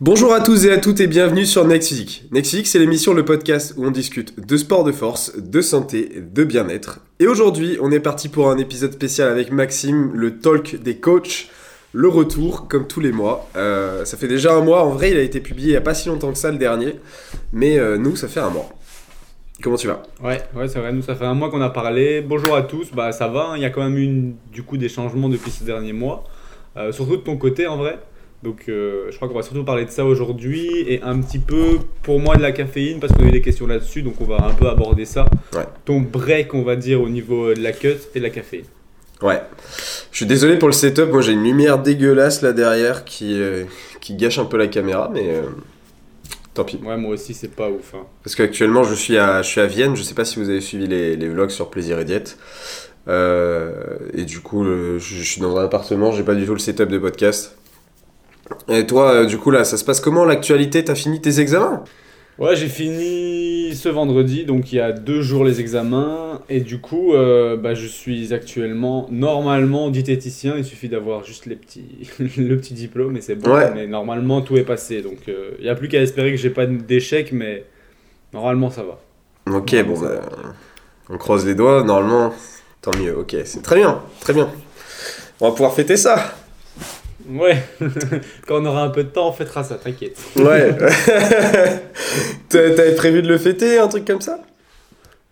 Bonjour à tous et à toutes et bienvenue sur Next Physique. Next Physique, c'est l'émission, le podcast où on discute de sport de force, de santé, de bien-être. Et aujourd'hui, on est parti pour un épisode spécial avec Maxime, le talk des coachs. Le retour, comme tous les mois. Euh, ça fait déjà un mois. En vrai, il a été publié il n'y a pas si longtemps que ça, le dernier. Mais euh, nous, ça fait un mois. Comment tu vas? Ouais, ouais c'est vrai. Nous, ça fait un mois qu'on a parlé. Bonjour à tous. Bah, ça va. hein. Il y a quand même eu du coup des changements depuis ces derniers mois. Euh, surtout de ton côté, en vrai. Donc, euh, je crois qu'on va surtout parler de ça aujourd'hui et un petit peu pour moi de la caféine parce qu'on a eu des questions là-dessus. Donc, on va un peu aborder ça. Ouais. Ton break, on va dire, au niveau de la cut et de la caféine. Ouais. Je suis désolé pour le setup. Moi, j'ai une lumière dégueulasse là derrière qui, euh, qui gâche un peu la caméra, mais euh, tant pis. Ouais, moi aussi, c'est pas ouf. hein. Parce qu'actuellement, je suis à, je suis à Vienne. Je sais pas si vous avez suivi les, les vlogs sur Plaisir et Diète. Euh, et du coup, le- je, je suis dans un appartement. J'ai pas du tout le setup de podcast. Et toi, euh, du coup, là, ça se passe comment l'actualité? T'as fini tes examens? Ouais, j'ai fini ce vendredi, donc il y a deux jours les examens, et du coup, euh, bah, je suis actuellement normalement diététicien. Il suffit d'avoir juste les petits, le petit diplôme et c'est bon. Ouais. Mais normalement tout est passé, donc euh, il n'y a plus qu'à espérer que j'ai pas d'échec, mais normalement ça va. Ok, bon, bah, on croise les doigts. Normalement, tant mieux. Ok, c'est très bien, très bien. On va pouvoir fêter ça. Ouais, quand on aura un peu de temps, on fêtera ça, t'inquiète. Ouais. T'a- T'avais prévu de le fêter, un truc comme ça?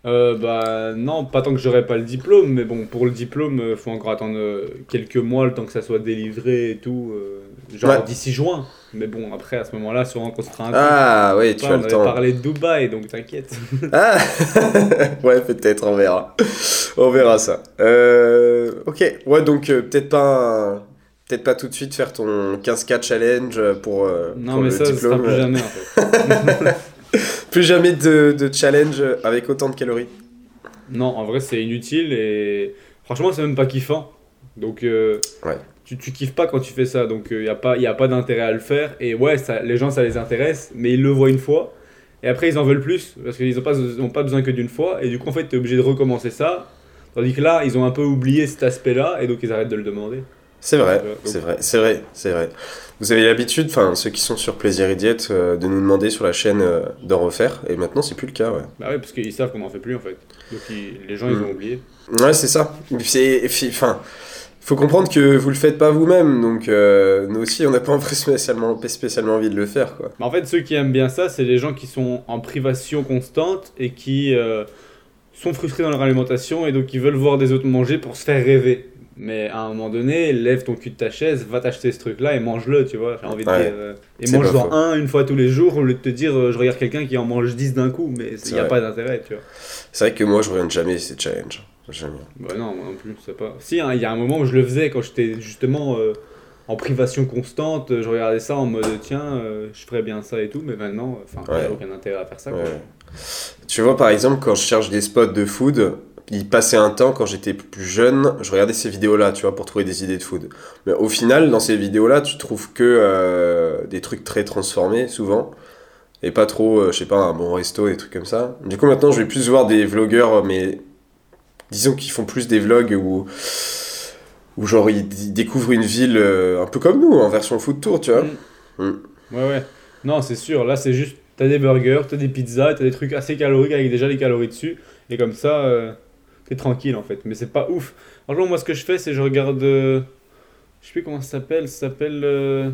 Euh, bah non, pas tant que j'aurai pas le diplôme, mais bon, pour le diplôme, euh, faut encore attendre euh, quelques mois le temps que ça soit délivré et tout, euh, genre Ouais. d'ici juin. Mais bon, après à ce moment-là, sûrement qu'on se fera un Ah, ouais, coup. tu as on le temps. parlé de Dubaï, donc t'inquiète. Ah Ouais, peut-être, on verra. On verra ça. Euh, ok, ouais, donc euh, peut-être pas, un- peut-être pas tout de suite faire ton 15K challenge pour, euh, non, pour mais le ça, sera diplôme. plus jamais en fait. Plus jamais de, de challenge avec autant de calories. non, en vrai, c'est inutile et franchement, c'est même pas kiffant. Donc, euh, Ouais. tu, tu kiffes pas quand tu fais ça, donc il n'y a pas, y a pas d'intérêt à le faire. Et ouais, ça, les gens, ça les intéresse, mais ils le voient une fois. Et après, ils en veulent plus, parce qu'ils n'ont pas, ont pas besoin que d'une fois. Et du coup, en fait, tu es obligé de recommencer ça. Tandis que là, ils ont un peu oublié cet aspect-là, et donc ils arrêtent de le demander. C'est vrai, donc- c'est vrai, c'est vrai, c'est vrai. Vous avez l'habitude, enfin ceux qui sont sur Plaisir et Diète, euh, de nous demander sur la chaîne euh, d'en refaire, et maintenant c'est plus le cas, ouais. Bah ouais, parce qu'ils savent qu'on n'en fait plus, en fait. Donc ils- les gens, ils Mm. ont oublié. Ouais, c'est ça. Enfin, faut comprendre que vous le faites pas vous-même, donc euh, nous aussi on n'a pas spécialement, spécialement envie de le faire, quoi. Mais en fait, ceux qui aiment bien ça, c'est les gens qui sont en privation constante et qui euh, sont frustrés dans leur alimentation et donc qui veulent voir des autres manger pour se faire rêver. Mais à un moment donné, lève ton cul de ta chaise, va t'acheter ce truc-là et mange-le, tu vois. J'ai envie de Ouais. dire. euh, et mange-en un une fois tous les jours au lieu de te dire euh, je regarde quelqu'un qui en mange 10 d'un coup, mais il n'y a pas d'intérêt, tu vois. C'est vrai que moi je reviens jamais ces challenges. Jamais. Bah non, moi non plus, c'est pas. Si, hein, il y a un moment où je le faisais quand j'étais justement euh, en privation constante, je regardais ça en mode tiens, je ferais bien ça et tout, mais maintenant, enfin, il n'y a Ouais. aucun intérêt à faire ça. quoi. Ouais. Tu vois, par exemple, quand je cherche des spots de food, il passait un temps, quand j'étais plus jeune, je regardais ces vidéos-là, tu vois, pour trouver des idées de food. Mais au final, dans ces vidéos-là, tu trouves que euh, des trucs très transformés, souvent. Et pas trop, euh, je sais pas, un bon resto, des trucs comme ça. Du coup, maintenant, je vais plus voir des vlogueurs, mais disons qu'ils font plus des vlogs où, où genre, ils, ils découvrent une ville euh, un peu comme nous, en version food tour, tu vois. Mm. Mm. Ouais, ouais. Non, c'est sûr. Là, c'est juste, t'as des burgers, t'as des pizzas, t'as des trucs assez caloriques avec déjà les calories dessus. Et comme ça, t'es tranquille en fait. Mais c'est pas ouf. Franchement, moi, ce que je fais, c'est je regarde. euh, je sais plus comment ça s'appelle. Ça s'appelle. euh,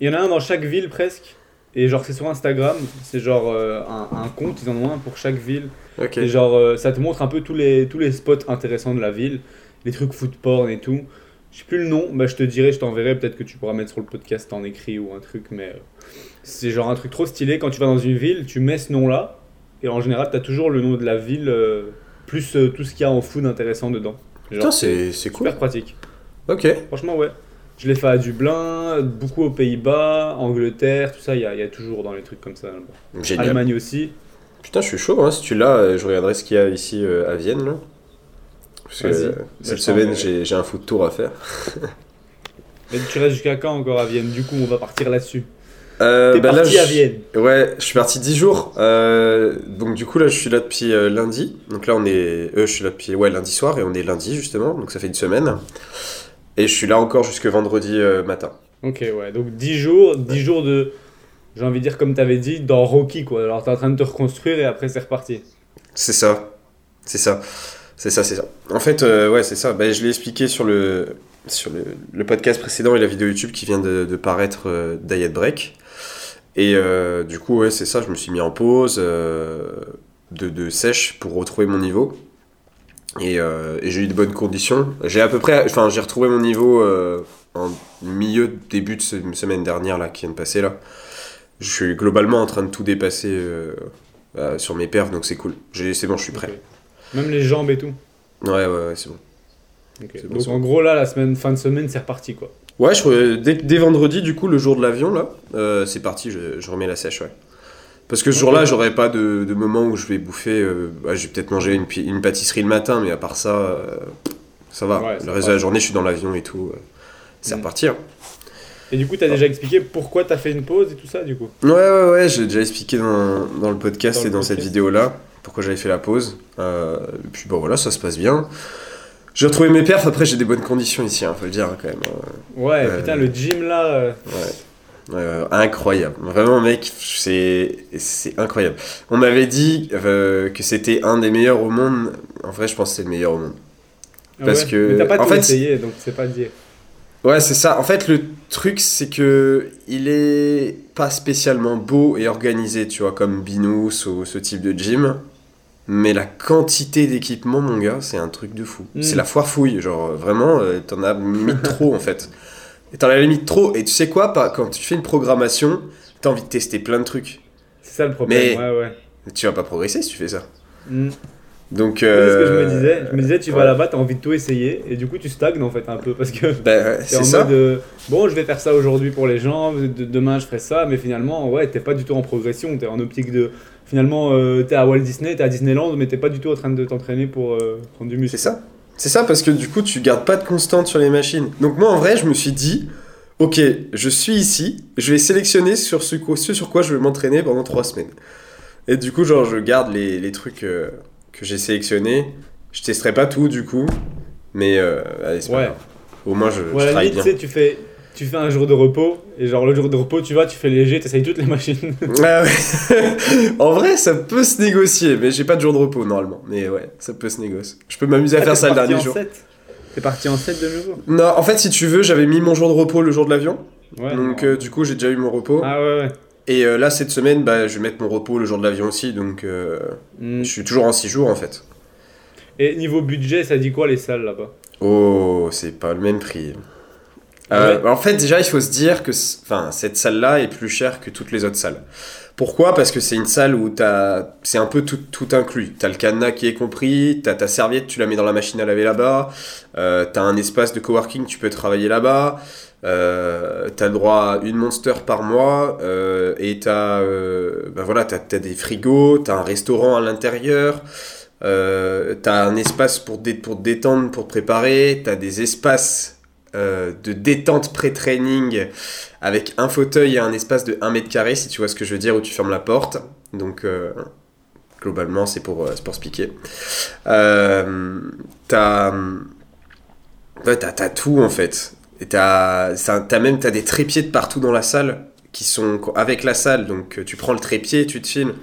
Il y en a un dans chaque ville presque. Et genre, c'est sur Instagram. C'est genre euh, un, un compte, ils en ont un pour chaque ville. Ok. Et genre, ça te montre un peu tous les, tous les spots intéressants de la ville, les trucs food porn et tout. Je sais plus le nom, bah je te dirai, je t'enverrai, peut-être que tu pourras mettre sur le podcast en écrit ou un truc, mais c'est genre un truc trop stylé. Quand tu vas dans une ville, tu mets ce nom-là, et en général, tu as toujours le nom de la ville, euh, plus euh, tout ce qu'il y a en food intéressant dedans. Genre, Putain, c'est c'est cool. super pratique. Ok. Franchement, ouais. Je l'ai fait à Dublin, beaucoup aux Pays-Bas, Angleterre, tout ça, il y a, il y a toujours dans les trucs comme ça. là-bas. Génial. Allemagne aussi. Putain, je suis chaud, hein. si tu l'as, euh, je regarderai ce qu'il y a ici euh, à Vienne. Là. Parce que Vas-y. euh, Bah, cette semaine, j'ai j'ai un foot tour à faire. Mais tu restes jusqu'à quand encore à Vienne? Du coup, on va partir là-dessus. Euh, T'es bah parti je- à Vienne. Ouais, je suis parti 10 jours. Euh, donc du coup, là, je suis là depuis euh, lundi. Donc là, on est... Euh, je suis là depuis ouais, lundi soir et on est lundi, justement. Donc ça fait une semaine. Et je suis là encore jusque vendredi matin. Ok, ouais. Donc 10 jours, 10 jours de. J'ai envie de dire, comme tu avais dit, dans Rocky, quoi. Alors t'es en train de te reconstruire et après c'est reparti. C'est ça. C'est ça. C'est ça, c'est ça. En fait, ouais, c'est ça. Ben, je l'ai expliqué sur le, sur le, le podcast précédent et la vidéo YouTube qui vient de, de paraître, Diet Break. Et euh, du coup, ouais, c'est ça. Je me suis mis en pause euh, de, de sèche pour retrouver mon niveau. Et, euh, et j'ai eu de bonnes conditions. J'ai à peu près, enfin, j'ai retrouvé mon niveau en milieu, début de se- semaine dernière là, qui vient de passer là. Je suis globalement en train de tout dépasser sur mes perfs, donc c'est cool. C'est bon, je suis prêt. Même les jambes et tout. Ouais, ouais, ouais, c'est bon. Donc en gros, là, la semaine, fin de semaine, c'est reparti, quoi. Ouais, je, dès, dès vendredi, du coup, le jour de l'avion, là, euh, c'est parti, je, je remets la sèche, ouais. Parce que ce jour-là, j'aurai pas de, de moment où je vais bouffer. euh, bah, je vais peut-être manger une, pâtisserie le matin, mais à part ça, euh, ça va. Ouais, le reste de la journée, je suis dans l'avion et tout. euh, c'est Mm. reparti. hein. Et du coup, t'as déjà expliqué pourquoi t'as fait une pause et tout ça, du coup? Ouais, ouais, ouais, j'ai déjà expliqué dans, dans le podcast Dans le et dans cette vidéo-là pourquoi j'avais fait la pause. Et puis bon, voilà, ça se passe bien. J'ai retrouvé mes perfs, après j'ai des bonnes conditions ici, hein, faut le dire quand même. hein. Ouais, Euh, putain, le gym là. euh, Ouais. Incroyable. Vraiment, mec, c'est incroyable. On m'avait dit euh, que c'était un des meilleurs au monde. En vrai, je pense que c'est le meilleur au monde. Parce ouais. que- Mais t'as pas en fait, essayé, donc c'est pas dire. Ouais, c'est ça. En fait, le truc, c'est que il est pas spécialement beau et organisé, tu vois, comme Binous ou ce type de gym. Mais la quantité d'équipements, mon gars, c'est un truc de fou. Mm. C'est la foire fouille. Genre, vraiment, euh, t'en as limite trop, en fait. Et t'en as limite trop. Et tu sais quoi, pas- quand tu fais une programmation, t'as envie de tester plein de trucs. C'est ça le problème, Mais- ouais, ouais. Tu vas pas progresser si tu fais ça. Mm. Donc, C'est ce que je me euh, disais. Je me disais, tu vas ouais. là-bas, t'as envie de tout essayer, et du coup, tu stagnes en fait un peu parce que. Ben, T'es c'est en ça. mode euh, bon, je vais faire ça aujourd'hui pour les gens, de- demain je ferai ça, mais finalement, ouais, t'es pas du tout en progression, t'es en optique de. Finalement, euh, t'es à Walt Disney, t'es à Disneyland, mais t'es pas du tout en train de t'entraîner pour euh, prendre du muscle. C'est ça. C'est ça parce que du coup, tu gardes pas de constante sur les machines. Donc moi, en vrai, je me suis dit, ok, je suis ici, je vais sélectionner sur ce, sur quoi je vais m'entraîner pendant trois semaines. Et du coup, genre, je garde les, les trucs euh, que j'ai sélectionnés. Je testerai pas tout, du coup, mais euh, allez, c'est pas Ouais. grave. Au moins, je, Ouais, je travaille limite, bien. tu sais, tu fais, tu fais un jour de repos, et genre le jour de repos, tu vas, tu fais léger, t'essayes toutes les machines. Ah ouais. en vrai, ça peut se négocier, mais j'ai pas de jour de repos normalement. Mais ouais, ça peut se négocier. Je peux m'amuser à Ah, faire ça le dernier jour. T'es parti en 7 de jours Non, en fait, si tu veux, j'avais mis mon jour de repos le jour de l'avion. Ouais. donc, euh, du coup, j'ai déjà eu mon repos. Ah ouais, ouais. Et euh, là, cette semaine, bah, je vais mettre mon repos le jour de l'avion aussi. Donc, euh, Mm. je suis toujours en 6 jours en fait. Et niveau budget, ça dit quoi les salles là-bas? Oh, c'est pas le même prix. Euh, En fait, déjà, il faut se dire que enfin, cette salle-là est plus chère que toutes les autres salles. Pourquoi? Parce que c'est une salle où c'est un peu tout, tout inclus. T'as le cadenas qui est compris, t'as ta serviette, tu la mets dans la machine à laver là-bas, euh, t'as un espace de coworking, tu peux travailler là-bas, euh, t'as le droit à une monster par mois, euh, et t'as, ben voilà, t'as, t'as des frigos, t'as un restaurant à l'intérieur, t'as un espace pour, dé- pour te détendre, pour te préparer, t'as des espaces euh, de détente pré-training avec un fauteuil et un espace de 1 mètre carré, si tu vois ce que je veux dire, où tu fermes la porte. Donc, euh, globalement, c'est pour, euh, pour se piquer. Euh, t'as, t'as, t'as tout en fait. Et t'as, t'as même t'as des trépieds de partout dans la salle qui sont avec la salle. Donc, tu prends le trépied, tu te filmes.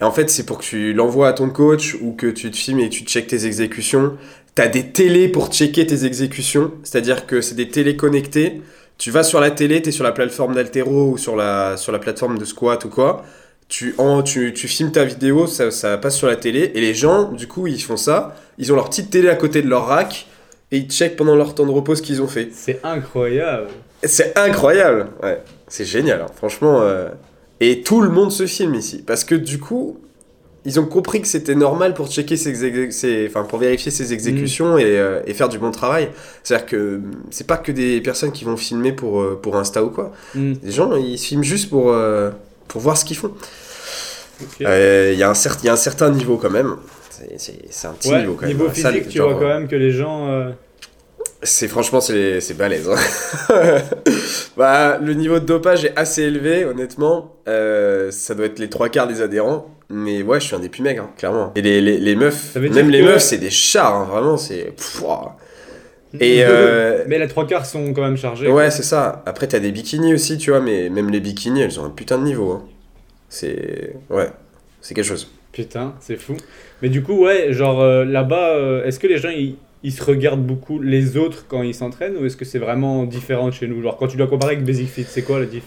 Et en fait, c'est pour que tu l'envoies à ton coach ou que tu te filmes et tu checkes tes exécutions. T'as des télés pour checker tes exécutions, c'est-à-dire que c'est des télés connectées. Tu vas sur la télé, t'es sur la plateforme d'Altero ou sur la, sur la plateforme de squat ou quoi. Tu, en, tu, tu filmes ta vidéo, ça, ça passe sur la télé. Et les gens, du coup, ils font ça. Ils ont leur petite télé à côté de leur rack et ils checkent pendant leur temps de repos ce qu'ils ont fait. C'est incroyable. C'est incroyable, ouais. C'est génial, hein. franchement. euh, Et tout le monde se filme ici. Parce que du coup, ils ont compris que c'était normal pour checker ses, ses- enfin, pour vérifier ses exécutions et, euh, et faire du bon travail. C'est-à-dire que hum, c'est pas que des personnes qui vont filmer pour, euh, pour Insta ou quoi. Mm. Les gens, ils se filment juste pour, euh, pour voir ce qu'ils font. Il y, a un y a un certain niveau quand même. C'est- un petit Ouais, niveau quand même. niveau la salle, physique, tu genre, vois quand même que les gens. C'est franchement c'est c'est balèze. hein. bah le niveau de dopage est assez élevé honnêtement. Ça doit être les trois quarts des adhérents. Mais ouais je suis un des plus maigres hein, clairement. Et les, les, les meufs, même les meufs c'est des chars hein, vraiment c'est. Et euh, Mais les trois quarts sont quand même chargés. ouais, c'est ça. Après, t'as des bikinis aussi, tu vois, mais même les bikinis, elles ont un putain de niveau. hein. C'est. Ouais, c'est quelque chose. Putain, c'est fou. Mais du coup, ouais, genre euh, là-bas, euh, est-ce que les gens ils, ils se regardent beaucoup les autres quand ils s'entraînent ou est-ce que c'est vraiment différent de chez nous? Genre quand tu dois comparer avec Basic Fit, c'est quoi la diff?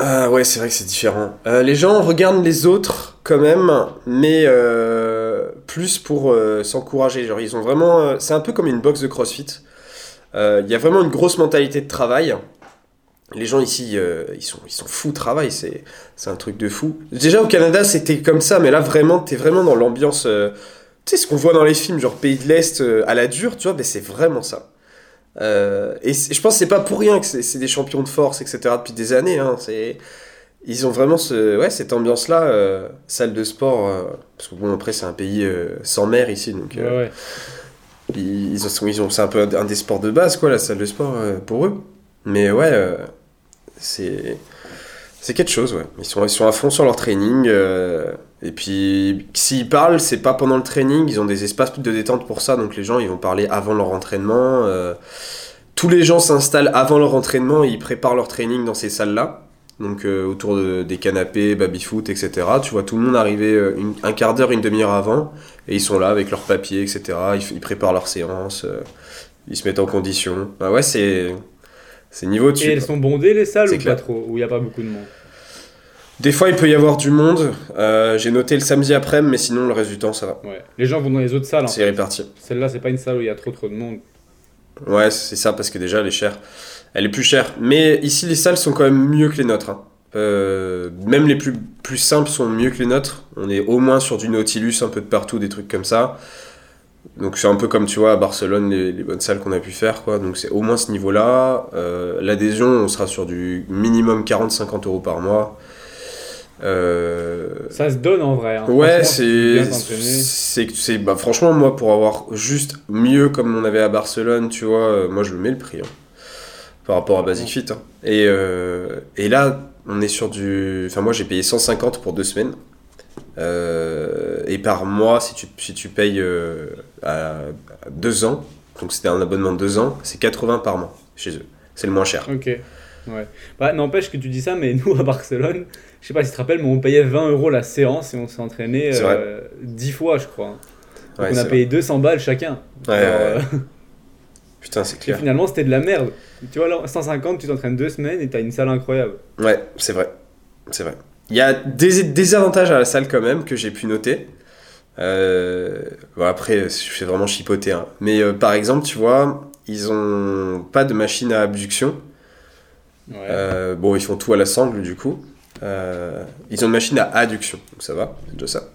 Ah ouais, c'est vrai que c'est différent. Euh, les gens regardent les autres quand même, mais euh, plus pour s'encourager. Genre, ils ont vraiment. c'est un peu comme une box de CrossFit. Il y a vraiment une grosse mentalité de travail. Les gens ici, ils, sont, ils sont fous de travail, c'est, c'est un truc de fou. Déjà au Canada, c'était comme ça, mais là vraiment, t'es vraiment dans l'ambiance. tu sais, ce qu'on voit dans les films, genre Pays de l'Est à la dure, tu vois, mais c'est vraiment ça. Euh, et je pense que c'est pas pour rien que c'est, des champions de force, etc. depuis des années. Hein, ils ont vraiment ce, ouais, cette ambiance-là, euh, salle de sport. euh, parce que bon, après, c'est un pays sans mer ici, donc. Ouais, ouais. ils, ils ont, ils ont, c'est un peu un des sports de base, quoi, la salle de sport pour eux. Mais ouais, c'est, c'est quelque chose, ouais. Ils sont, ils sont à fond sur leur training. euh, et puis, s'ils parlent, c'est pas pendant le training. Ils ont des espaces de détente pour ça. Donc, les gens, ils vont parler avant leur entraînement. euh, tous les gens s'installent avant leur entraînement et ils préparent leur training dans ces salles-là. Donc, euh, autour de- des canapés, baby-foot, etc. Tu vois tout le monde arriver euh, une- un quart d'heure, une demi-heure avant. Et ils sont là avec leurs papiers, etc. Ils, préparent leur séance. euh, ils se mettent en condition. Bah ouais, c'est, c'est niveau Et dessus. elles sont bondées les salles ou clair. pas trop Où il n'y a pas beaucoup de monde? Des fois, il peut y avoir du monde. Euh, j'ai noté le samedi après, mais sinon, le reste du temps, ça va. Ouais. Les gens vont dans les autres salles. C'est réparti. Celle-là, c'est pas une salle où il y a trop trop de monde. Ouais, c'est ça, parce que déjà, elle est chère. Elle est plus chère. Mais ici, les salles sont quand même mieux que les nôtres. hein. Euh, même les plus, plus simples sont mieux que les nôtres. On est au moins sur du Nautilus un peu de partout, des trucs comme ça. Donc c'est un peu comme tu vois à Barcelone, les, les bonnes salles qu'on a pu faire. quoi. Donc c'est au moins ce niveau-là. Euh, L'adhésion, on sera sur du minimum 40-50 euros par mois. Euh, Ça se donne en vrai. hein. Ouais, c'est. c'est bah, Franchement, moi, pour avoir juste mieux comme on avait à Barcelone, tu vois, euh, moi je le mets le prix. hein, par rapport à Basic Fit. hein. Et, euh, et là, on est sur du. Enfin, moi j'ai payé 150 pour deux semaines. Et par mois, si tu, si tu payes à, à deux ans, donc c'était un abonnement de deux ans, c'est 80 par mois chez eux. C'est le moins cher. Ok. Ouais. Bah, n'empêche que tu dis ça, mais nous à Barcelone, je sais pas si tu te rappelles, mais on payait 20 euros la séance et on s'est entraîné C'est euh, 10 fois, je crois. Ouais, on a vrai. payé 200 balles chacun. Ouais, euh, Putain, c'est et clair. finalement, c'était de la merde. Tu vois, là, 150, tu t'entraînes deux semaines et t'as une salle incroyable. Ouais, c'est vrai. C'est vrai. Il y a des désavantages à la salle quand même que j'ai pu noter. Euh, bon, après, je fais vraiment chipoter. hein. Mais euh, par exemple, tu vois, ils ont pas de machine à abduction. Ouais. Euh, bon, ils font tout à la sangle du coup. Euh, ils ont une machine à adduction, donc ça va, c'est déjà ça.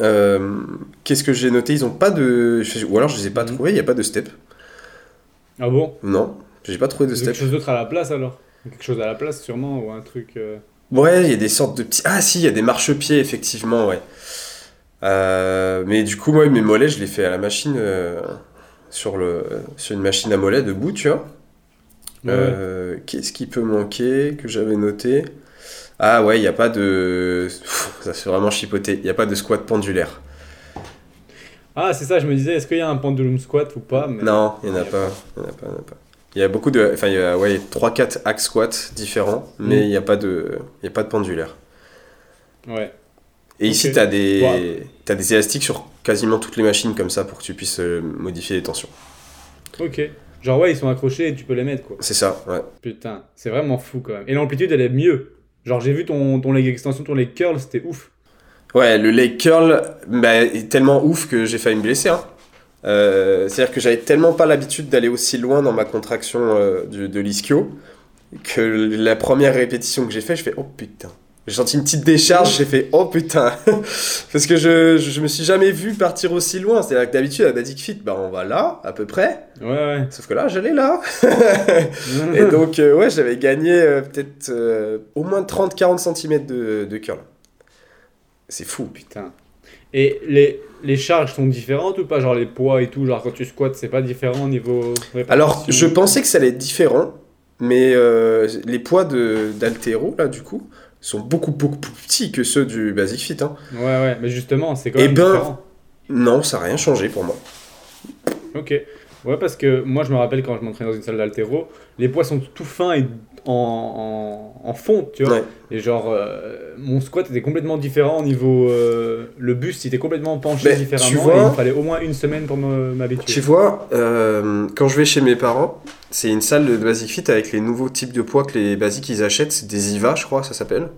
Euh, Qu'est-ce que j'ai noté? Ils ont pas de. Ou alors je les ai pas Mhm. trouvés, il n'y a pas de step. Ah bon? Non, j'ai pas trouvé de Quelque step. chose d'autre à la place alors? Quelque chose à la place sûrement ou un truc. euh, Ouais, il y a des sortes de petits. Ah, si, il y a des marchepieds, effectivement, ouais. Euh, mais du coup, moi, mes mollets, je les fais à la machine, euh, sur, le, sur une machine à mollets debout, tu vois. Euh, Qu'est-ce qui peut manquer que j'avais noté? Ah, ouais, il n'y a pas de. Pff, ça fait vraiment chipoter. Il n'y a pas de squat pendulaire. Ah, c'est ça, je me disais, est-ce qu'il y a un pendulum squat ou pas mais- Non, il n'y en a pas. Il n'y en a pas, il y a beaucoup de. Enfin, il y a ouais, 3-4 axe squats différents, mais Mm. il n'y a, pas de- y a pas de pendulaire. Ouais. Et ici, tu as, des... T'as des élastiques sur quasiment toutes les machines comme ça pour que tu puisses euh, modifier les tensions. Ok. Genre, ouais, ils sont accrochés et tu peux les mettre quoi. C'est ça, ouais. Putain, c'est vraiment fou quand même. Et l'amplitude, elle est mieux. Genre, j'ai vu ton, ton leg extension, ton leg curl, c'était ouf. Ouais, le leg curl bah, est tellement ouf que j'ai failli me blesser. Hein. Euh, C'est-à-dire que j'avais tellement pas l'habitude d'aller aussi loin dans ma contraction euh, du- de l'ischio que la première répétition que j'ai fait, je fais oh putain. J'ai senti une petite décharge, j'ai fait oh putain. Parce que je, je, je me suis jamais vu partir aussi loin. C'est-à-dire que d'habitude à Basic Fit, bah, on va là, à peu près. Ouais, ouais. Sauf que là, j'allais là. Et donc, euh, ouais, j'avais gagné euh, peut-être euh, au moins 30-40 cm de, de curl. C'est fou. Putain. Et les, les charges sont différentes ou pas? Genre les poids et tout, genre quand tu squats, c'est pas différent au niveau. Alors, je pensais que ça allait être différent, mais les poids d'haltéro, là, du coup, sont beaucoup, beaucoup plus petits que ceux du Basic Fit. Hein. Ouais, ouais, mais justement, c'est quand Eh même ben- différent. Non, ça n'a rien changé pour moi. Ok. Ouais, parce que moi, je me rappelle quand je m'entraînais dans une salle d'altéro, les poids sont tout fins et en, en, en fonte, tu vois. Ouais. Et genre, euh, mon squat était complètement différent au niveau. euh, le buste, était complètement penché Mais différemment. tu vois- et il me fallait au moins une semaine pour me- m'habituer. Tu vois, euh, quand je vais chez mes parents, c'est une salle de Basic Fit avec les nouveaux types de poids que les basiques ils achètent. C'est des IVA, je crois, ça s'appelle.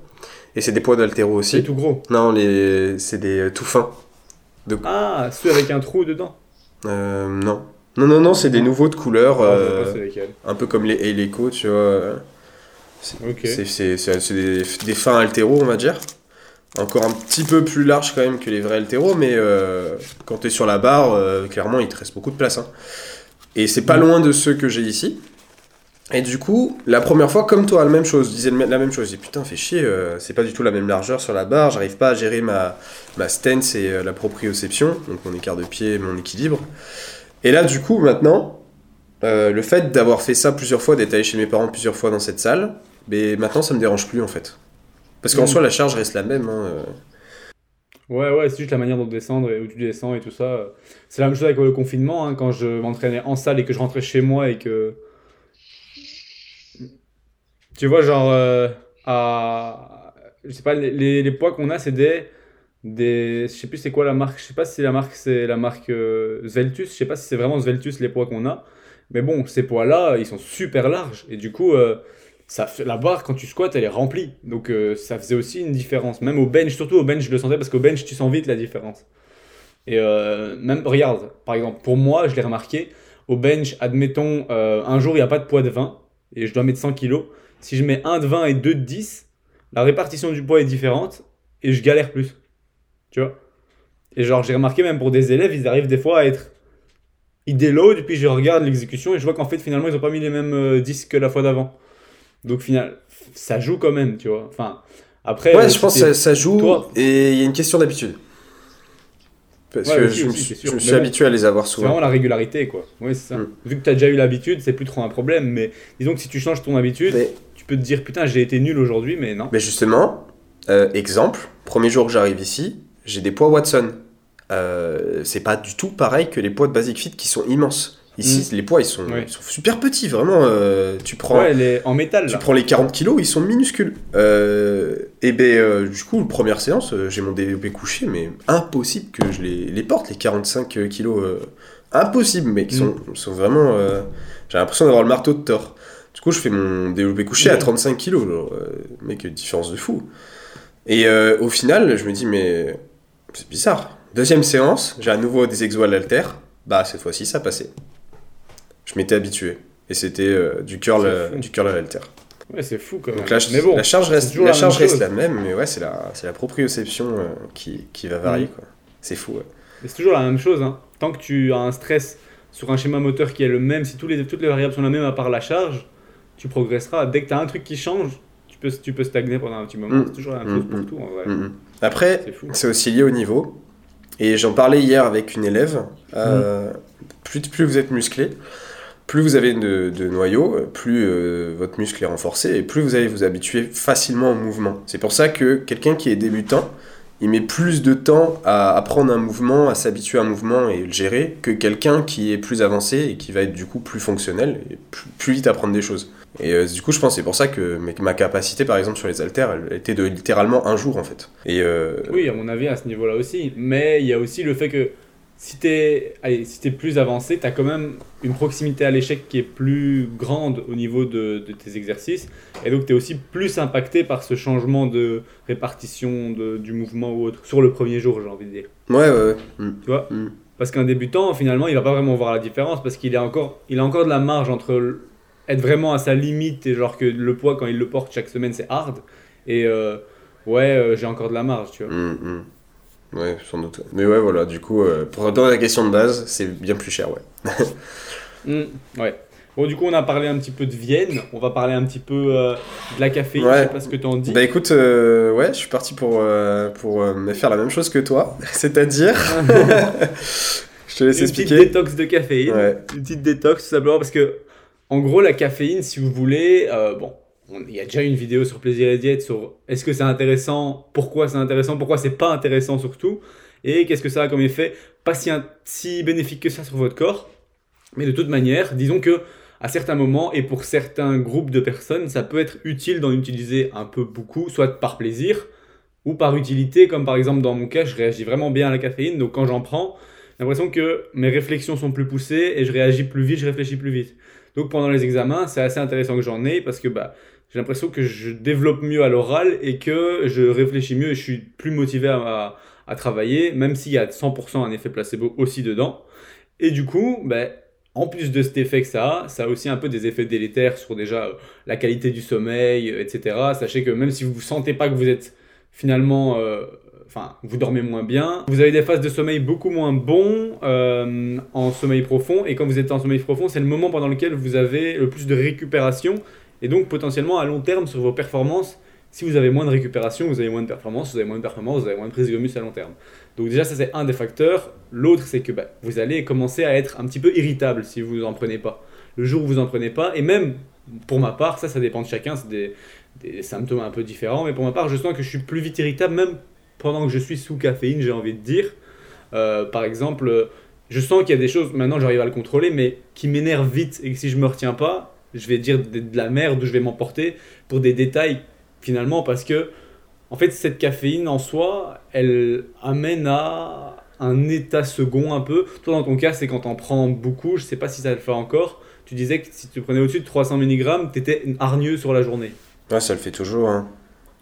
Et c'est des poids d'altéro C'est aussi. tout gros. Non, les... c'est des euh, tout fins. Ah, ceux avec un trou dedans. Euh, non. Non, non, non, c'est des nouveaux de couleur, Ah, je sais pas c'est lesquels. un peu comme les Eleco, tu vois. C'est des, des fins altéro, on va dire. Encore un petit peu plus large quand même que les vrais altéro, mais euh, quand tu es sur la barre, euh, clairement, il te reste beaucoup de place. hein. Et c'est pas loin de ceux que j'ai ici. Et du coup, la première fois, comme toi, la même chose, je disais la même chose. Je dis putain, fait chier, euh, c'est pas du tout la même largeur sur la barre, j'arrive pas à gérer ma, ma stance et euh, la proprioception, donc mon écart de pied, mon équilibre. Et là, du coup, maintenant, euh, le fait d'avoir fait ça plusieurs fois, d'être allé chez mes parents plusieurs fois dans cette salle, mais maintenant ça me dérange plus en fait. Parce qu'en Mm. soi, la charge reste la même. hein, euh. Ouais, ouais, c'est juste la manière dont descendre et où tu descends et tout ça. C'est la même chose avec le confinement, hein, quand je m'entraînais en salle et que je rentrais chez moi et que. Tu vois, genre, euh, à. Je sais pas, les, poids qu'on a, c'est des. des... Je sais plus c'est quoi la marque, je sais pas si la marque c'est la marque euh, je sais pas si c'est vraiment Sveltus les poids qu'on a. Mais bon, ces poids-là, ils sont super larges et du coup. euh, ça fait, la barre, quand tu squats, elle est remplie. Donc euh, ça faisait aussi une différence. Même au bench, surtout au bench, je le sentais parce qu'au bench, tu sens vite la différence. Et euh, même, regarde, par exemple, pour moi, je l'ai remarqué, au bench, admettons, euh, un jour, il n'y a pas de poids de 20 et je dois mettre 100 kg. Si je mets 1 de 20 et 2 de 10, la répartition du poids est différente et je galère plus. Tu vois? Et genre, j'ai remarqué même pour des élèves, ils arrivent des fois à être. Ils déloadent, puis je regarde l'exécution et je vois qu'en fait, finalement, ils n'ont pas mis les mêmes disques que la fois d'avant. Donc, final, ça joue quand même, tu vois. Enfin, après. Ouais, euh, je pense que ça, ça joue toi- et il y a une question d'habitude. Parce Ouais, que aussi, je, me aussi, suis- c'est je me habitué à les avoir C'est souvent. vraiment la régularité, quoi. Oui, c'est ça. Mm. Vu que tu as déjà eu l'habitude, c'est plus trop un problème. Mais disons que si tu changes ton habitude, Mais, tu peux te dire putain, j'ai été nul aujourd'hui, mais non. mais justement, euh, exemple, premier jour que j'arrive ici, j'ai des poids Watson. Euh, c'est pas du tout pareil que les poids de Basic Fit qui sont immenses. Ici, les poids, ils sont, Ouais. ils sont super petits, vraiment. euh, tu prends, Ouais, est en métal Tu là. prends les 40 kilos, ils sont minuscules. Euh, et ben, euh, du coup, première séance, j'ai mon développé couché, mais impossible que je les, les porte, les 45 kilos. impossible. Ils sont, ils sont vraiment. j'ai l'impression d'avoir le marteau de Thor. Du coup, je fais mon développé couché à Ouais. 35 kilos. Genre, mec, différence de fou. Et au final, je me dis, mais c'est bizarre. Deuxième séance, j'ai à nouveau des exos à l'alter. Bah, cette fois-ci, ça passait. Je m'étais habitué. Et c'était euh, du curl, euh, du curl à l'alter. Ouais, c'est fou quand même. Donc la, mais bon, la charge reste, la la charge même reste la même, mais ouais, c'est la, c'est la proprioception euh, qui, qui va varier. Mm. quoi. C'est fou. ouais. c'est toujours la même chose. Hein. Tant que tu as un stress sur un schéma moteur qui est le même, si tous les, toutes les variables sont la même à part la charge, tu progresseras. Dès que tu as un truc qui change, tu peux, tu peux stagner pendant un petit moment. Mm. C'est toujours la même chose pour mm. tout en vrai. Mm, mm. Après, c'est aussi lié au niveau. Et j'en parlais hier avec une élève. euh, plus, plus vous êtes musclé, plus vous avez de, noyaux, plus euh, votre muscle est renforcé et plus vous allez vous habituer facilement au mouvement. C'est pour ça que quelqu'un qui est débutant, il met plus de temps à apprendre un mouvement, à s'habituer à un mouvement et le gérer que quelqu'un qui est plus avancé et qui va être du coup plus fonctionnel et plus, plus vite apprendre des choses. Et euh, du coup, je pense c'est pour ça que ma capacité, par exemple, sur les haltères, elle était de littéralement un jour en fait. Et euh, Oui, à mon avis, à ce niveau-là aussi. Mais il y a aussi le fait que si tu es, si t'es plus avancé, tu as quand même une proximité à l'échec qui est plus grande au niveau de, de tes exercices. Et donc, tu es aussi plus impacté par ce changement de répartition de- du mouvement ou autre sur le premier jour, j'ai envie de dire. ouais, ouais, ouais. Mm. Tu vois Mm. Parce qu'un débutant, finalement, il va pas vraiment voir la différence parce qu'il a encore, il a encore de la marge entre être vraiment à sa limite et genre que le poids, quand il le porte chaque semaine, c'est hard. Et euh, ouais, euh, j'ai encore de la marge, tu vois. Mm. Ouais, sans doute. Mais ouais, voilà, du coup, euh, pour répondre à la question de base, c'est bien plus cher, ouais. Mm, ouais. Bon, du coup, on a parlé un petit peu de Vienne. On va parler un petit peu euh, de la caféine. Ouais. Je sais pas ce que t'en dis. Bah écoute, euh, ouais, je suis parti pour, euh, pour faire la même chose que toi, c'est-à-dire, je te laisse une petite expliquer. détox de caféine. Ouais. Une petite détox, tout simplement parce que, en gros, la caféine, si vous voulez, bon, on- il y a déjà une vidéo sur Plaisir et Diète sur est-ce que c'est intéressant, pourquoi c'est intéressant, pourquoi c'est pas intéressant surtout, et qu'est-ce que ça a comme effet, pas si, si bénéfique que ça sur votre corps. Mais de toute manière, disons que à certains moments et pour certains groupes de personnes, ça peut être utile d'en utiliser un peu beaucoup, soit par plaisir ou par utilité, comme par exemple dans mon cas, je réagis vraiment bien à la caféine, donc quand j'en prends, j'ai l'impression que mes réflexions sont plus poussées et je réagis plus vite, je réfléchis plus vite. Donc pendant les examens, c'est assez intéressant que j'en ai parce que bah, j'ai l'impression que je développe mieux à l'oral et que je réfléchis mieux et je suis plus motivé à, travailler, même s'il y a 100% un effet placebo aussi dedans. Et du coup, bah, en plus de cet effet que ça a, ça a aussi un peu des effets délétères sur déjà euh, la qualité du sommeil, euh, etc. Sachez que même si vous ne sentez pas que vous êtes finalement... Euh, enfin, vous dormez moins bien. Vous avez des phases de sommeil beaucoup moins bons en sommeil profond. Et quand vous êtes en sommeil profond, c'est le moment pendant lequel vous avez le plus de récupération. Et donc, potentiellement, à long terme, sur vos performances, si vous avez moins de récupération, vous avez moins de performance, vous avez moins de performance, vous avez moins de prise de muscle à long terme. Donc déjà, ça c'est un des facteurs. L'autre, c'est que bah, vous allez commencer à être un petit peu irritable si vous n'en prenez pas. Le jour où vous n'en prenez pas, et même pour ma part, ça, ça dépend de chacun, c'est des, symptômes un peu différents, mais pour ma part, je sens que je suis plus vite irritable même pendant que je suis sous caféine, j'ai envie de dire. Euh, par exemple, je sens qu'il y a des choses, maintenant j'arrive à le contrôler, mais qui m'énervent vite et que si je me retiens pas, je vais dire de, la merde ou je vais m'emporter pour des détails finalement, parce que, en fait, cette caféine en soi, elle amène à un état second un peu. Toi, dans ton cas, c'est quand t'en prends beaucoup, je sais pas si ça le fait encore. Tu disais que si tu prenais au-dessus de 300 mg, t'étais hargneux sur la journée. Ouais, ça le fait toujours. Hein.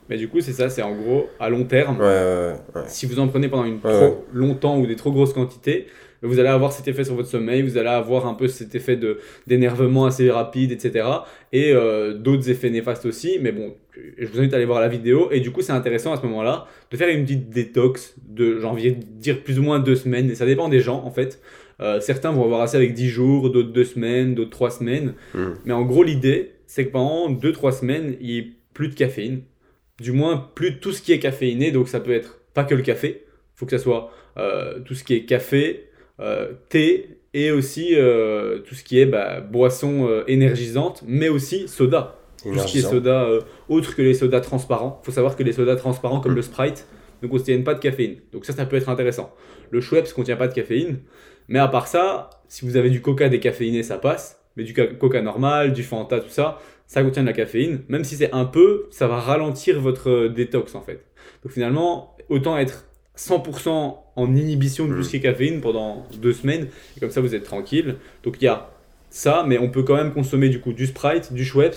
Mais du coup, c'est ça, c'est en gros à long terme. Ouais, si vous en prenez pendant une trop longtemps ou des trop grosses quantités, vous allez avoir cet effet sur votre sommeil, vous allez avoir un peu cet effet de d'énervement assez rapide, etc. Et euh, d'autres effets néfastes aussi. Mais bon, je vous invite à aller voir la vidéo. Et du coup, c'est intéressant à ce moment-là de faire une petite détox de, j'ai envie de dire plus ou moins deux semaines. Et ça dépend des gens en fait. Euh, certains vont avoir assez avec 10 jours, d'autres deux semaines, d'autres trois semaines. Hmm. Mais en gros, l'idée, c'est que pendant deux, trois semaines, il n'y ait plus de caféine. Du moins, plus de tout ce qui est caféiné. Donc, ça peut être pas que le café. Il faut que ça soit euh, tout ce qui est café, thé et aussi euh, tout ce qui est bah, boisson euh, énergisante, mais aussi soda. Tout ce qui est soda autre que les sodas transparents. Il faut savoir que les sodas transparents comme mm. le Sprite ne contiennent pas de caféine. Donc ça, ça peut être intéressant. Le Schweppes ne contient pas de caféine. Mais à part ça, si vous avez du coca décaféiné, ça passe. Mais du coca normal, du Fanta, tout ça, ça contient de la caféine. Même si c'est un peu, ça va ralentir votre détox en fait. Donc finalement, autant être 100% en inhibition de tout ce qui est caféine pendant deux semaines. Et comme ça, vous êtes tranquille. Donc il y a ça, mais on peut quand même consommer du coup du Sprite, du Schweppes,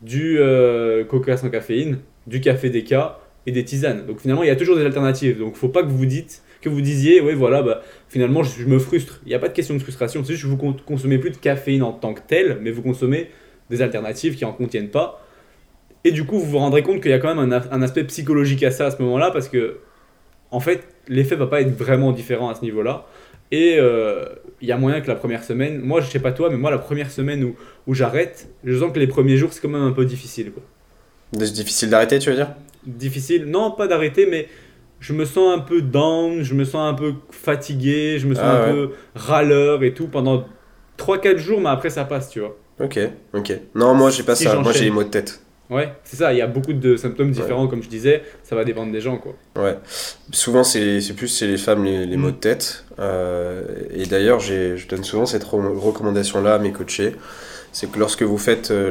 du euh, Coca sans caféine, du café déca et des tisanes. Donc finalement, il y a toujours des alternatives. Donc faut pas que vous dites que vous disiez, ouais voilà, bah, finalement je, me frustre. Il n'y a pas de question de frustration. C'est juste que vous consommez plus de caféine en tant que tel, mais vous consommez des alternatives qui en contiennent pas. Et du coup, vous vous rendrez compte qu'il y a quand même un, un aspect psychologique à ça à ce moment-là, parce que en fait, l'effet va pas être vraiment différent à ce niveau-là. Et euh, il y a moyen que la première semaine, moi je sais pas toi, mais moi la première semaine où, où j'arrête, je sens que les premiers jours c'est quand même un peu difficile. Quoi. Difficile d'arrêter, tu veux dire? Difficile, non pas d'arrêter, mais je me sens un peu down, je me sens un peu fatigué, je me sens ah un peu râleur et tout pendant 3-4 jours, mais après ça passe, tu vois. Ok, ok. Non, moi j'ai pas ça, moi j'ai les maux de tête. Ouais, c'est ça, il y a beaucoup de symptômes différents, comme je disais, ça va dépendre des gens, quoi. Ouais, souvent c'est plus c'est les femmes les, les maux de tête, euh, et d'ailleurs je donne souvent cette recommandation-là à mes coachés, c'est que lorsque vous faites euh,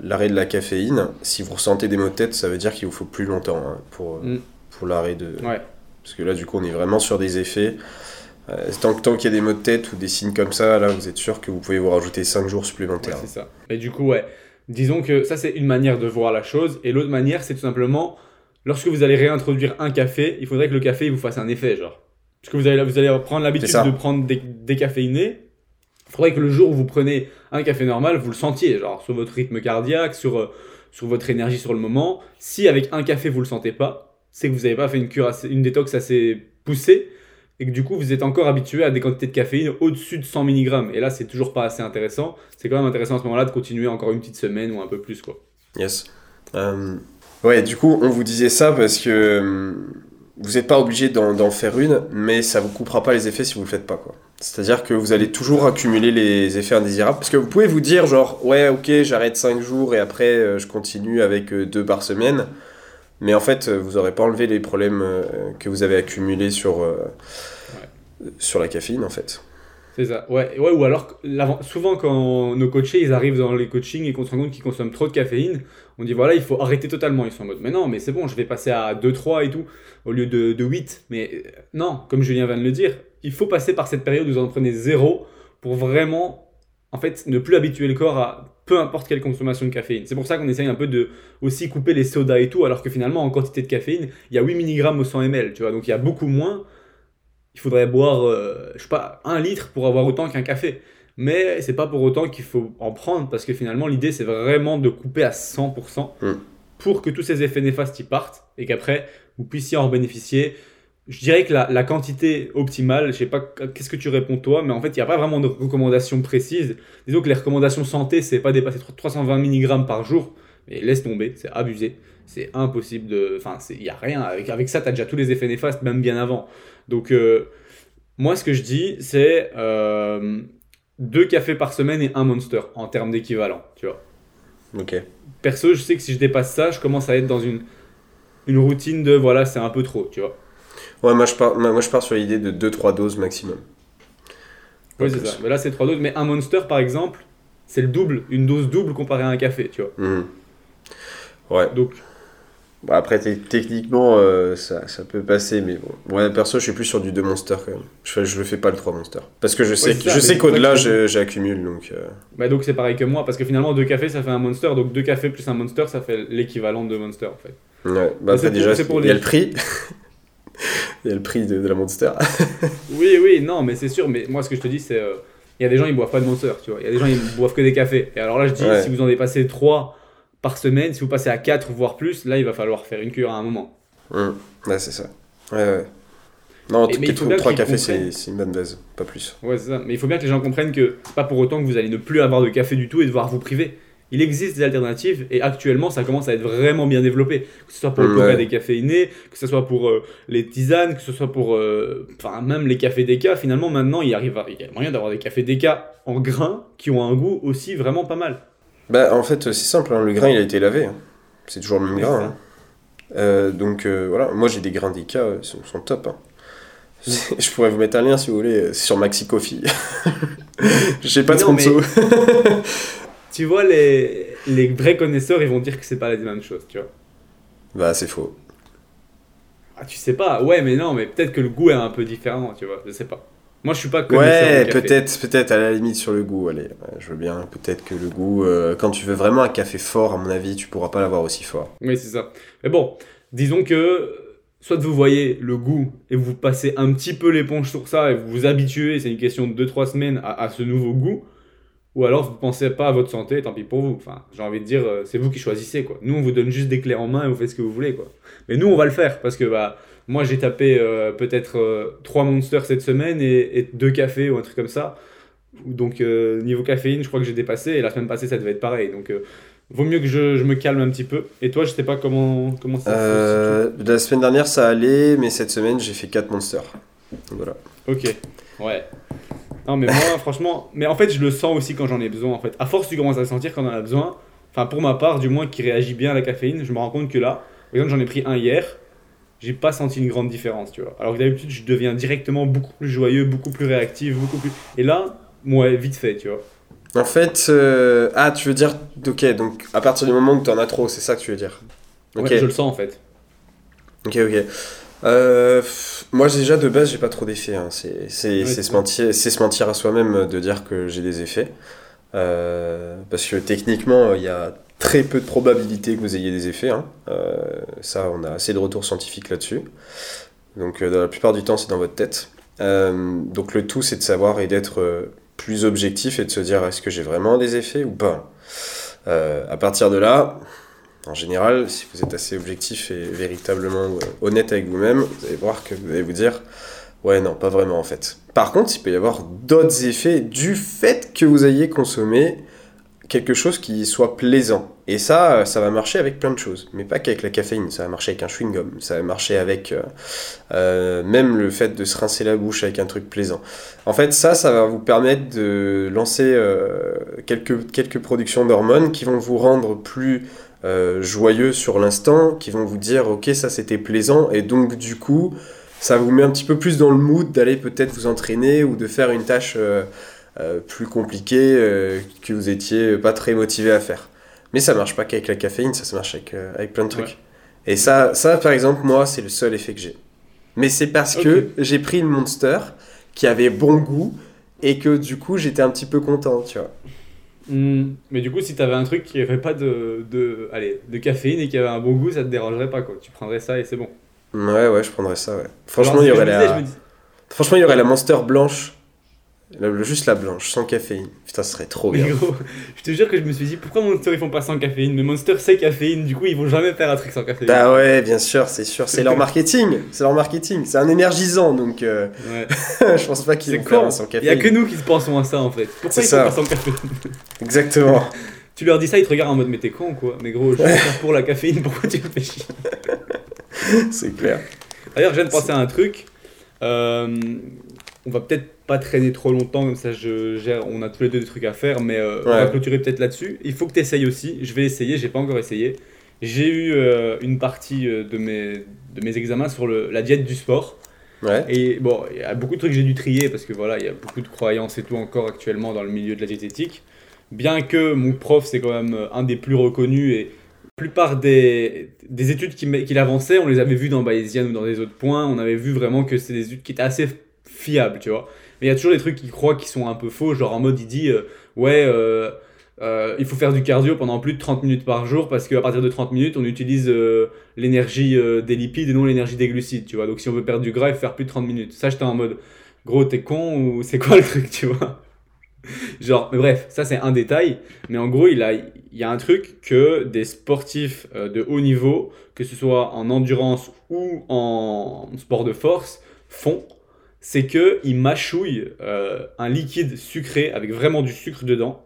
l'arrêt de la caféine, si vous ressentez des maux de tête, ça veut dire qu'il vous faut plus longtemps hein, pour, mm. pour l'arrêt de... Ouais. Parce que là, du coup, on est vraiment sur des effets. Euh, tant, tant qu'il y a des maux de tête ou des signes comme ça, là, vous êtes sûr que vous pouvez vous rajouter 5 jours supplémentaires. c'est ça. Et du coup, ouais, Disons que ça, c'est une manière de voir la chose. Et l'autre manière, c'est tout simplement, lorsque vous allez réintroduire un café, il faudrait que le café vous fasse un effet, genre. Parce que vous allez, vous allez prendre l'habitude de prendre des décaféiné. Il faudrait que le jour où vous prenez un café normal, vous le sentiez, genre sur votre rythme cardiaque, sur, euh, sur votre énergie sur le moment. Si avec un café vous le sentez pas, c'est que vous n'avez pas fait une cure, une détox assez poussée et que du coup vous êtes encore habitué à des quantités de caféine au-dessus de 100 mg. Et là, c'est toujours pas assez intéressant. C'est quand même intéressant à ce moment-là de continuer encore une petite semaine ou un peu plus. quoi. Yes. Euh, ouais, du coup, on vous disait ça parce que euh, vous n'êtes pas obligé d'en faire une, mais ça vous coupera pas les effets si vous le faites pas. quoi. C'est-à-dire que vous allez toujours accumuler les effets indésirables. Parce que vous pouvez vous dire, genre, ouais, ok, j'arrête 5 jours et après euh, je continue avec 2 par semaine. Mais en fait, vous n'aurez pas enlevé les problèmes que vous avez accumulés sur, sur la caféine, en fait. C'est ça, ouais. ouais ou alors, souvent quand nos coachés, ils arrivent dans les coachings et qu'on se rend compte qu'ils consomment trop de caféine, on dit voilà, il faut arrêter totalement. Ils sont en mode, mais non, mais c'est bon, je vais passer à 2-3 et tout, au lieu de, de 8. Mais euh, non, comme Julien vient de le dire, il faut passer par cette période où vous en prenez zéro pour vraiment, en fait, ne plus habituer le corps à peu importe quelle consommation de caféine. C'est pour ça qu'on essaye un peu de aussi couper les sodas et tout, alors que finalement, en quantité de caféine, il y a 8 mg au 100 ml, tu vois, donc il y a beaucoup moins. Il faudrait boire, euh, je sais pas, un litre pour avoir autant qu'un café. Mais c'est pas pour autant qu'il faut en prendre, parce que finalement, l'idée, c'est vraiment de couper à 100% Mm. pour que tous ces effets néfastes y partent et qu'après, vous puissiez en bénéficier. Je dirais que la, la quantité optimale, je sais pas qu'est-ce que tu réponds toi, mais en fait, il n'y a pas vraiment de recommandations précises. Disons que les recommandations santé, c'est pas dépasser 320 mg par jour, mais laisse tomber, c'est abusé. C'est impossible de. Enfin, il n'y a rien. Avec, avec ça, tu as déjà tous les effets néfastes, même bien avant. Donc, euh, moi, ce que je dis, c'est euh, deux cafés par semaine et un monster en termes d'équivalent, tu vois. Ok. Perso, je sais que si je dépasse ça, je commence à être dans une, une routine de voilà, c'est un peu trop, tu vois. Ouais, moi je pars, moi, je pars sur l'idée de 2-3 doses maximum. Oui, c'est ça. Mais là, c'est trois doses. Mais un monster, par exemple, c'est le double, une dose double comparée à un café, tu vois. Mhm. Ouais. Donc, Bon, après, techniquement, euh, ça, ça peut passer, mais bon. Ouais, perso, je suis plus sur du 2 monsters quand même. Je, je le fais pas le 3 monsters. Parce que je sais, c'est que- ça, je mais sais qu'au-delà, j'accumule, donc... euh, bah donc c'est pareil que moi, parce que finalement, deux cafés, ça fait un monster. Donc, deux cafés plus un monster, ça fait l'équivalent de monster, en fait. Ouais, bah après, déjà, il y a le prix. il y a le prix de, de la monster. Oui, oui, non, mais c'est sûr. Mais moi, ce que je te dis, c'est. euh, Il y a des gens, ils boivent pas de monster, tu vois. Il y a des gens, ils boivent que des cafés. Et alors là, je dis, Ouais. si vous en dépassez 3 par semaine, si vous passez à 4 voire plus, là, il va falloir faire une cure à un moment. Mhm. Ouais, c'est ça. Ouais, ouais. Non, Et- tout- trois qu'ils cafés, c'est une bonne base, pas plus. Ouais, c'est ça. Mais il faut bien que les gens comprennent que c'est pas pour autant que vous allez ne plus avoir de café du tout et devoir vous priver. Il existe des alternatives et actuellement ça commence à être vraiment bien développé. Que ce soit pour le Mm, coca ouais. décaféiné, que ce soit pour euh, les tisanes, que ce soit pour. euh, Enfin, même les cafés déca, finalement maintenant il, arrive à- il y a moyen d'avoir des cafés déca en grains qui ont un goût aussi vraiment pas mal. Bah, en fait, c'est simple, hein, le grain, il a été lavé. hein. C'est toujours le même grain. hein. Euh, donc, euh, voilà, moi, j'ai des grains d'Ika, euh, ils sont, sont top. Je pourrais vous mettre un lien si vous voulez, c'est sur Maxi Coffee. Je sais pas de mais- sponsor. Tu vois, les, les vrais connaisseurs ils vont dire que c'est pas la même chose, tu vois. Bah, c'est faux. Ah, tu sais pas, ouais, mais non, mais peut-être que le goût est un peu différent, tu vois, je sais pas. Moi je suis pas Ouais, peut-être, peut-être à la limite sur le goût, allez, je veux bien. Peut-être que le goût, euh, quand tu veux vraiment un café fort, à mon avis, tu pourras pas l'avoir aussi fort. Oui, c'est ça. Mais bon, disons que soit vous voyez le goût et vous passez un petit peu l'éponge sur ça et vous vous habituez, c'est une question de 2-3 semaines à, à ce nouveau goût, ou alors vous pensez pas à votre santé, tant pis pour vous. Enfin, j'ai envie de dire, euh, c'est vous qui choisissez quoi. Nous, on vous donne juste des clés en main et vous faites ce que vous voulez quoi. Mais nous, on va le faire parce que bah, moi, j'ai tapé euh, peut-être 3 monsters cette semaine et, et 2 cafés ou un truc comme ça. Donc, euh, niveau caféine, je crois que j'ai dépassé et la semaine passée, ça devait être pareil. Donc, euh, vaut mieux que je, je me calme un petit peu. Et toi, je sais pas comment, comment ça se Euh, la semaine dernière, ça allait, mais cette semaine, j'ai fait 4 monsters. Donc, Voilà. Ok, ouais. Non, mais moi, franchement, mais en fait, je le sens aussi quand j'en ai besoin. En fait, à force, tu commences à le sentir quand on en a besoin. Enfin, pour ma part, du moins, qui réagit bien à la caféine, je me rends compte que là, par exemple, j'en ai pris un hier, j'ai pas senti une grande différence, tu vois. Alors que d'habitude, je deviens directement beaucoup plus joyeux, beaucoup plus réactif, beaucoup plus. Et là, ouais, vite fait, tu vois. En fait, euh, ah, tu veux dire, ok, donc à partir du moment où t'en as trop, c'est ça que tu veux dire. Ok, Ouais, je le sens en fait. ok, ok. Euh, moi, déjà de base, j'ai pas trop d'effets. hein. C'est se mentir, c'est se mentir à soi-même de dire que j'ai des effets. Euh, parce que techniquement, il y a très peu de probabilité que vous ayez des effets. hein. Euh, ça, on a assez de retours scientifiques là-dessus. Donc, euh, la plupart du temps, c'est dans votre tête. Euh, donc, le tout, c'est de savoir et d'être plus objectif et de se dire est-ce que j'ai vraiment des effets ou pas? À partir de là, en général, si vous êtes assez objectif et véritablement honnête avec vous-même, vous allez voir que vous allez vous dire ouais, non, pas vraiment en fait. Par contre, il peut y avoir d'autres effets du fait que vous ayez consommé quelque chose qui soit plaisant. Et ça, ça va marcher avec plein de choses, mais pas qu'avec la caféine, ça va marcher avec un chewing-gum, ça va marcher avec euh, euh, même le fait de se rincer la bouche avec un truc plaisant. En fait, ça, ça va vous permettre de lancer euh, quelques, quelques productions d'hormones qui vont vous rendre plus joyeux sur l'instant, qui vont vous dire ok ça c'était plaisant et donc du coup ça vous met un petit peu plus dans le mood d'aller peut-être vous entraîner ou de faire une tâche plus compliquée euh, que vous étiez pas très motivé à faire. Mais ça marche pas qu'avec la caféine, ça, ça marche avec, euh, avec plein de trucs. Ouais. Et ça, ça, par exemple, moi, c'est le seul effet que j'ai. Mais c'est parce que j'ai pris une Monster qui avait bon goût et que du coup, j'étais un petit peu content, tu vois. Hmm, Mais du coup, si t'avais un truc qui avait pas de, de, allez, de caféine et qui avait un bon goût, ça te dérangerait pas quoi. Tu prendrais ça et c'est bon. Ouais, ouais, je prendrais ça, ouais. Franchement, Alors, il y aurait disais, la... dis- Franchement, il y aurait la Monster blanche. La- juste la blanche, sans caféine. Putain, ce serait trop Mais bien. gros, je te jure que je me suis dit pourquoi Monster ils font pas sans caféine? Mais Monster c'est caféine, du coup ils vont jamais faire un truc sans caféine. Bah ouais, bien sûr, c'est sûr. C'est leur marketing. C'est leur marketing. C'est un énergisant, donc euh, Ouais. je pense pas qu'ils vont faire un sans Il y a caféine. que nous qui pensons à ça en fait. Pourquoi ils ça. font pas sans caféine? Exactement. Tu leur dis ça, ils te regardent en mode mais t'es con quoi. Mais gros, je vais faire pour la caféine, pourquoi tu me fais chier? C'est clair. D'ailleurs, je viens de penser à un truc. Euh, on va peut-être pas traîner trop longtemps, comme ça je gère, on a tous les deux des trucs à faire, mais euh, on va clôturer peut-être là-dessus. Il faut que tu essayes aussi. Je vais essayer, j'ai pas encore essayé. J'ai eu euh, une partie euh, de mes, de mes examens sur le, la diète du sport. Ouais. Et bon, il y a beaucoup de trucs que j'ai dû trier parce que voilà, il y a beaucoup de croyances et tout encore actuellement dans le milieu de la diététique. Bien que mon prof, c'est quand même un des plus reconnus et la plupart des, des études qu'il avançait, on les avait vues dans Bayesian ou dans des autres points. On avait vu vraiment que c'est des études qui étaient assez fiables, tu vois. Mais il y a toujours des trucs qu'il croit qui sont un peu faux, genre en mode il dit euh, ouais, euh, euh, il faut faire du cardio pendant plus de 30 minutes par jour parce qu'à partir de 30 minutes, on utilise l'énergie des lipides et non l'énergie des glucides, tu vois. Donc si on veut perdre du gras, il faut faire plus de 30 minutes. Ça, j'étais en mode gros, t'es con ou c'est quoi le truc, tu vois? Genre, mais bref, ça c'est un détail. Mais en gros, il, a, il y a un truc que des sportifs de haut niveau, que ce soit en endurance ou en sport de force, font. C'est qu'ils mâchouillent euh, un liquide sucré avec vraiment du sucre dedans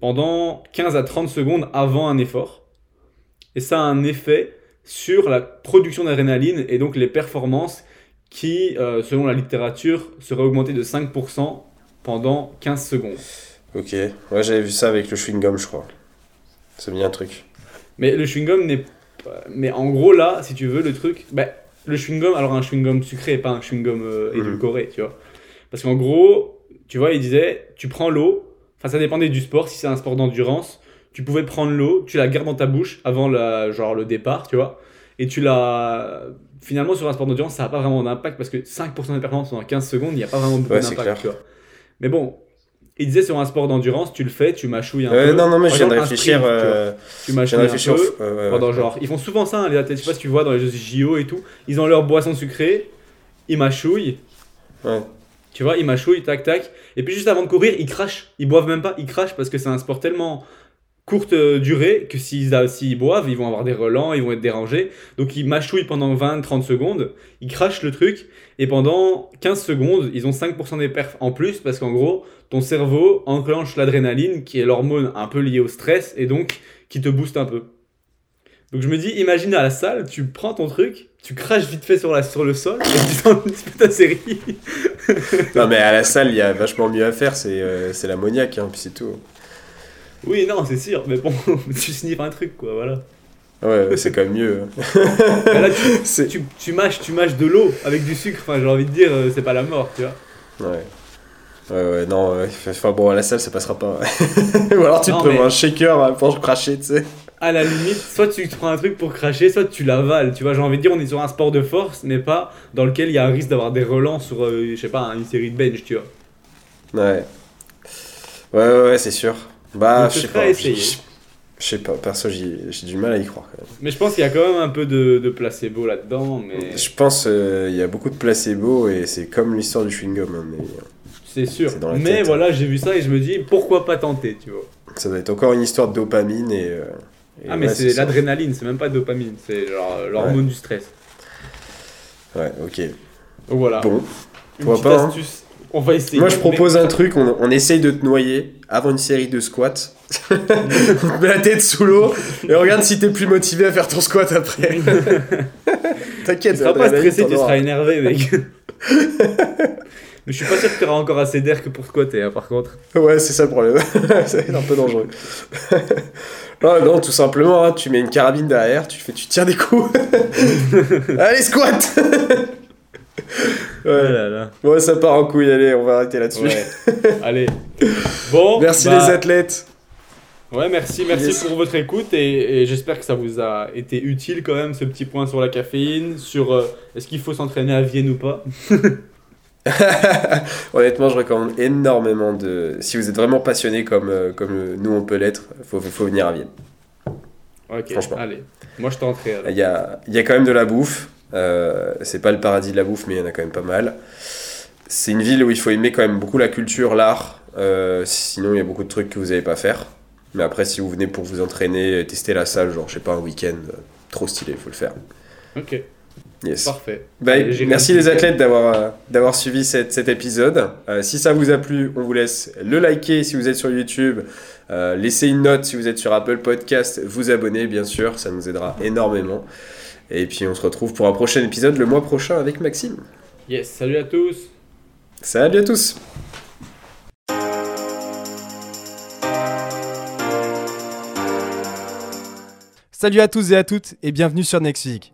pendant 15 à 30 secondes avant un effort. Et ça a un effet sur la production d'adrénaline et donc les performances qui, euh, selon la littérature, seraient augmentées de 5% pendant 15 secondes. Ok. Ouais, j'avais vu ça avec le chewing-gum, je crois. Ça me dit un truc. Mais le chewing-gum n'est pas... Mais en gros, là, si tu veux, le truc... Bah, le chewing-gum, alors un chewing-gum sucré et pas un chewing-gum euh, Mhm. édulcoré, tu vois. Parce qu'en gros, tu vois, il disait, tu prends l'eau, enfin ça dépendait du sport, si c'est un sport d'endurance, tu pouvais prendre l'eau, tu la gardes dans ta bouche avant la, genre, le départ, tu vois, et tu la... Finalement, sur un sport d'endurance, ça n'a pas vraiment d'impact parce que 5% des performances pendant 15 secondes, il n'y a pas vraiment beaucoup Ouais, d'impact, tu vois. Mais bon, il disait sur un sport d'endurance, tu le fais, tu mâchouilles un Ouais, peu. non, non, mais je viens de réfléchir. sprint, tu euh, Tu mâchouilles un réfléchir. peu ouais, pendant genre ils font souvent ça hein, les athlètes je sais pas si tu vois dans les JO et tout ils ont leur boisson sucrée ils mâchouillent Ouais. tu vois ils mâchouillent tac tac et puis juste avant de courir ils crachent ils boivent même pas ils crachent parce que c'est un sport tellement courte euh, durée que s'ils boivent ils vont avoir des relents ils vont être dérangés donc ils mâchouillent pendant 20 30 secondes ils crachent le truc et pendant 15 secondes ils ont 5% des perfs en plus parce qu'en gros ton cerveau enclenche l'adrénaline qui est l'hormone un peu liée au stress et donc qui te booste un peu donc je me dis, imagine à la salle, tu prends ton truc, tu craches vite fait sur, la, sur le sol, et tu tu fais ta série. Non, mais à la salle, il y a vachement mieux à faire. C'est euh, l'ammoniaque, hein, puis c'est tout. Oui, non, c'est sûr, mais bon, tu sniffes un truc, quoi, voilà. Ouais, c'est quand même mieux. Là, tu, tu, tu mâches, tu mâches de l'eau avec du sucre, enfin, j'ai envie de dire, euh, c'est pas la mort, tu vois. Ouais. Ouais, ouais, non, ouais. enfin bon, à la salle, ça passera pas. Ou alors tu te prends mais- un shaker hein, pour cracher, tu sais. À la limite, soit tu te prends un truc pour cracher, soit tu l'avales, tu vois, j'ai envie de dire, on est sur un sport de force, mais pas dans lequel il y a un risque d'avoir des relents sur, euh, je sais pas, une série de bench, tu vois. Ouais. Ouais, ouais, ouais, c'est sûr. Bah, je sais pas. Je sais pas, perso, j'ai du mal à y croire quand même. Mais je pense qu'il y a quand même un peu de, de placebo là-dedans, mais Je pense euh, il y a beaucoup de placebo et c'est comme l'histoire du chewing-gum. hein, mais c'est sûr. c'est dans la Mais tête. voilà, j'ai vu ça et je me dis, pourquoi pas tenter, tu vois. ça doit être encore une histoire de dopamine et. euh, et Ah mais ouais, c'est l'adrénaline, c'est même pas de dopamine, c'est euh, l'hormone du stress. Ouais, ok. Donc voilà, Bon. une petite pas, hein. astuce, on va essayer. Moi, je propose un truc on, on essaye de te noyer avant une série de squats. on te met la tête sous l'eau et regarde si t'es plus motivé à faire ton squat après. T'inquiète, Tu seras pas stressé, tu seras énervé mec. Mais je suis pas sûr que tu auras encore assez d'air que pour squatter hein, par contre. Ouais, c'est ça le problème. ça va être un peu dangereux. Ah, non, tout simplement, hein, tu mets une carabine derrière, tu fais, tu tires des coups. Allez, squat Ouais, là, là. Bon, ça part en couille, allez, on va arrêter là-dessus. Ouais. Allez. Bon. Merci bah, les athlètes. Ouais, merci, merci Yes. pour votre écoute et, et j'espère que ça vous a été utile quand même ce petit point sur la caféine, sur euh, est-ce qu'il faut s'entraîner à Vienne ou pas? Honnêtement, je recommande énormément de. Si vous êtes vraiment passionné comme, euh, comme euh, nous on peut l'être, faut, faut, venir à Vienne. Ok, Franchement. allez. Moi je tenterai. Il y a, y a quand même de la bouffe. Euh, c'est pas le paradis de la bouffe, mais il y en a quand même pas mal. C'est une ville où il faut aimer quand même beaucoup la culture, l'art. Euh, sinon, il y a beaucoup de trucs que vous n'allez pas faire. Mais après, si vous venez pour vous entraîner, tester la salle, genre, je sais pas, un week-end, trop stylé, il faut le faire. Ok, Yes. parfait. Bah, merci le les athlètes d'avoir euh, d'avoir suivi cette- cet épisode. Euh, si ça vous a plu, on vous laisse le liker si vous êtes sur YouTube, euh, laissez une note si vous êtes sur Apple Podcast, vous abonner bien sûr, ça nous aidera énormément. Et puis on se retrouve pour un prochain épisode le mois prochain avec Maxime. Yes, salut à tous. Salut à tous Salut à tous et à toutes et bienvenue sur Next Physique.